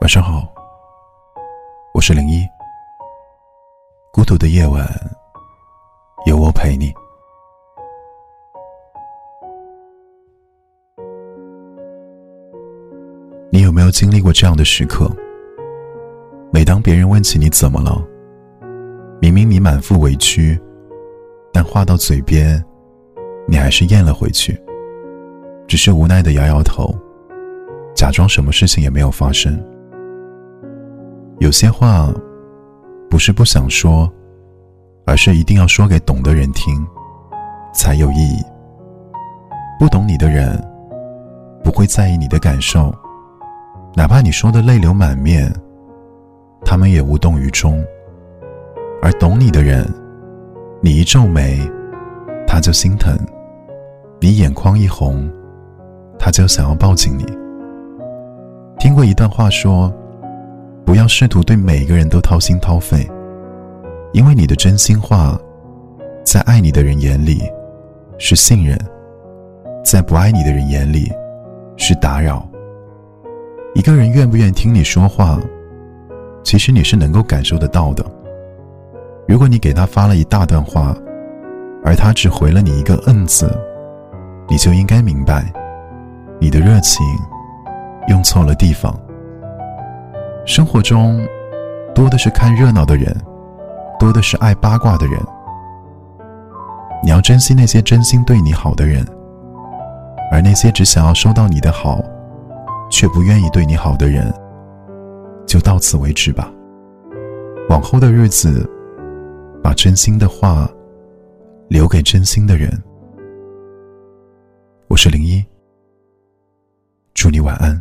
晚上好，我是零一。孤独的夜晚，有我陪你。你有没有经历过这样的时刻？每当别人问起你怎么了，明明你满腹委屈，但话到嘴边，你还是咽了回去，只是无奈的摇摇头，假装什么事情也没有发生。有些话，不是不想说，而是一定要说给懂的人听，才有意义。不懂你的人，不会在意你的感受，哪怕你说的泪流满面，他们也无动于衷。而懂你的人，你一皱眉，他就心疼；你眼眶一红，他就想要抱紧你。听过一段话说。不要试图对每个人都掏心掏肺，因为你的真心话，在爱你的人眼里是信任，在不爱你的人眼里是打扰。一个人愿不愿听你说话，其实你是能够感受得到的。如果你给他发了一大段话，而他只回了你一个“嗯”字，你就应该明白，你的热情用错了地方。生活中，多的是看热闹的人，多的是爱八卦的人。你要珍惜那些真心对你好的人，而那些只想要收到你的好，却不愿意对你好的人，就到此为止吧。往后的日子，把真心的话留给真心的人。我是零一，祝你晚安。